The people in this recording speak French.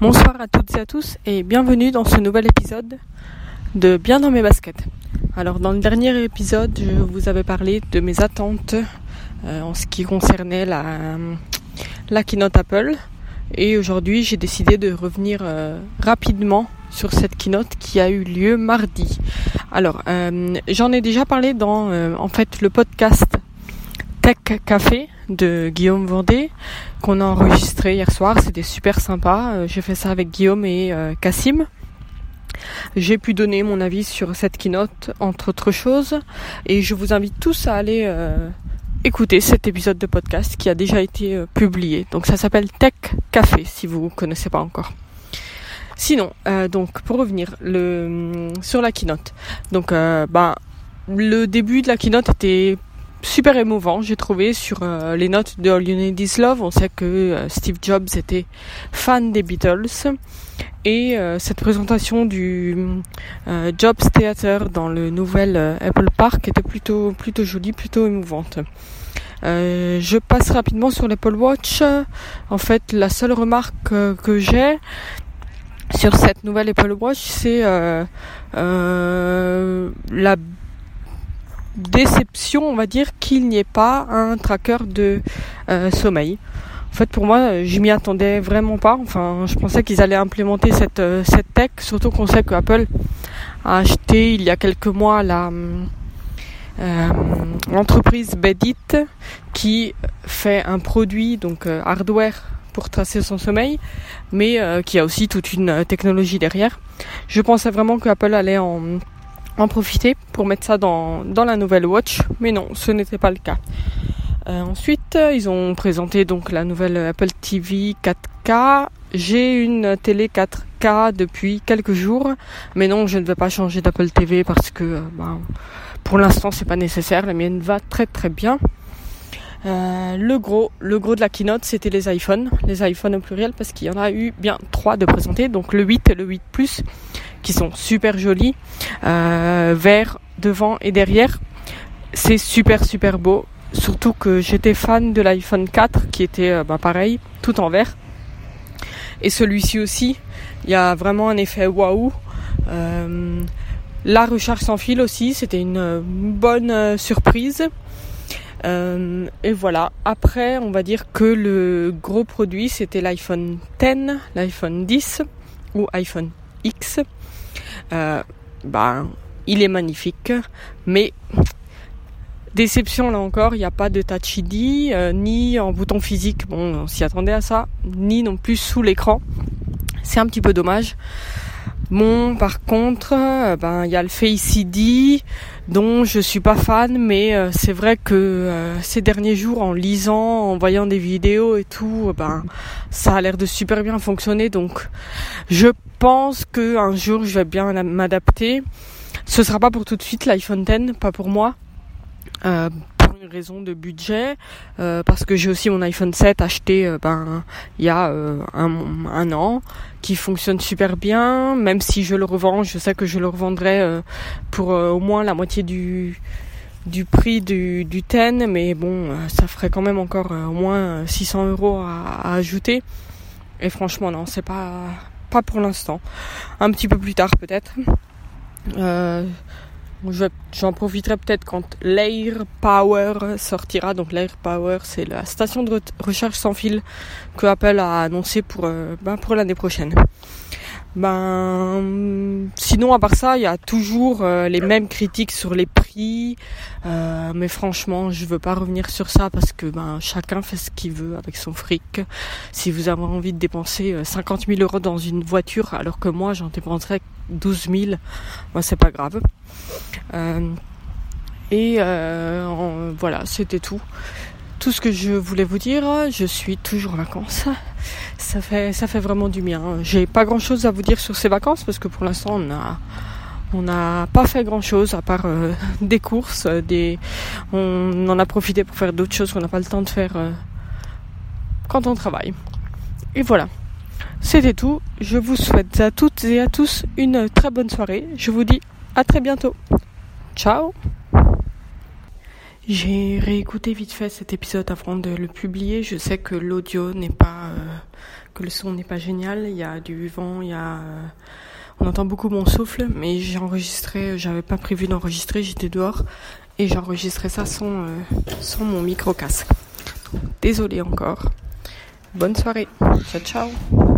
Bonsoir à toutes et à tous et bienvenue dans ce nouvel épisode de Bien dans mes baskets. Alors dans le dernier épisode, je vous avais parlé de mes attentes euh, en ce qui concernait la, keynote Apple et aujourd'hui j'ai décidé de revenir euh, rapidement sur cette keynote qui a eu lieu mardi. Alors euh, j'en ai déjà parlé dans en fait le podcast Tech Café de Guillaume Vendée qu'on a enregistré hier soir. C'était super sympa. Euh, j'ai fait ça avec Guillaume et euh, Cassim. J'ai pu donner mon avis sur cette keynote, entre autres choses. Et je vous invite tous à aller euh, écouter cet épisode de podcast qui a déjà été publié. Donc ça s'appelle Tech Café, si vous ne connaissez pas encore. Sinon, donc pour revenir sur la keynote. Donc, bah, le début de la keynote était super émouvant, j'ai trouvé sur euh, les notes de All You Love. On sait que euh, Steve Jobs était fan des Beatles et euh, cette présentation du Jobs Theater dans le nouvel Apple Park était plutôt plutôt jolie, plutôt émouvante. je passe rapidement sur l'Apple Watch. En fait, la seule remarque que j'ai sur cette nouvelle Apple Watch, c'est la déception, on va dire, qu'il n'y ait pas un tracker de euh, sommeil. En fait, pour moi, je m'y attendais vraiment pas. Enfin, je pensais qu'ils allaient implémenter cette, euh, tech, surtout qu'on sait que Apple a acheté il y a quelques mois euh, l'entreprise Bedit qui fait un produit donc hardware pour tracer son sommeil, mais qui a aussi toute une technologie derrière. Je pensais vraiment que Apple allait en en profiter pour mettre ça dans, la nouvelle Watch, mais non, ce n'était pas le cas. Euh, ensuite, ils ont présenté donc la nouvelle Apple TV 4K. J'ai une télé 4K depuis quelques jours, mais non, je ne vais pas changer d'Apple TV parce que euh, ben, pour l'instant c'est pas nécessaire. La mienne va très très bien. Euh, le gros, le gros de la keynote, c'était les iPhones, les iPhones au pluriel, parce qu'il y en a eu bien trois de présentés, donc le 8 et le 8 Plus, sont super jolis, euh, vert devant et derrière. C'est super super beau, surtout que j'étais fan de l'iPhone 4, qui était euh, bah, pareil, tout en vert. Et celui-ci aussi, il y a vraiment un effet waouh. Euh, la recharge sans fil aussi, c'était une bonne surprise. Euh, et voilà. Après, on va dire que le gros produit, c'était l'iPhone 10, l'iPhone 10 ou iPhone X. Euh, ben, il est magnifique, mais déception là encore, il n'y a pas de Touch ID, euh, ni en bouton physique, bon, on s'y attendait à ça, ni non plus sous l'écran. C'est un petit peu dommage. Bon, par contre, euh, ben il y a le Face ID dont je suis pas fan, mais euh, c'est vrai que euh, ces derniers jours, en lisant, en voyant des vidéos et tout, ben ça a l'air de super bien fonctionner. Donc, je pense que un jour, je vais bien m'adapter. Ce sera pas pour tout de suite l'iPhone 10, pas pour moi une raison de budget, euh, parce que j'ai aussi mon iPhone 7 acheté euh, ben, il y a euh, un, an, qui fonctionne super bien, même si je le revends, je sais que je le revendrai pour au moins la moitié du, du prix du, du 10, mais bon, ça ferait quand même encore au moins 600 euros à, à ajouter. Et franchement, non, c'est pas, pas pour l'instant. Un petit peu plus tard peut-être. J'en profiterai peut-être quand l'Air Power sortira. Donc l'Air Power, c'est la station de recherche sans fil que Apple a annoncé pour, euh, ben, pour l'année prochaine. Ben, sinon, à part ça, il y a toujours euh, les mêmes critiques sur les prix. Euh, mais franchement, je veux pas revenir sur ça parce que ben chacun fait ce qu'il veut avec son fric. Si vous avez envie de dépenser 50 000 euros dans une voiture, alors que moi j'en dépenserais 12 000, moi c'est pas grave. Euh, et euh, voilà, c'était tout. Tout ce que je voulais vous dire, je suis toujours en vacances. Ça fait, vraiment du bien. J'ai pas grand chose à vous dire sur ces vacances parce que pour l'instant on a, on n'a pas fait grand chose à part euh, des courses, des, on en a profité pour faire d'autres choses qu'on n'a pas le temps de faire quand on travaille. Et voilà. C'était tout. Je vous souhaite à toutes et à tous une très bonne soirée. Je vous dis à très bientôt. Ciao J'ai réécouté vite fait cet épisode avant de le publier. Je sais que l'audio n'est pas, euh, que le son n'est pas génial. Il y a du vent, il y a, euh, on entend beaucoup mon souffle, mais j'ai enregistré, j'avais pas prévu d'enregistrer, j'étais dehors et j'ai enregistré ça sans, euh, sans mon micro casque. Désolée encore. Bonne soirée. Ciao ciao.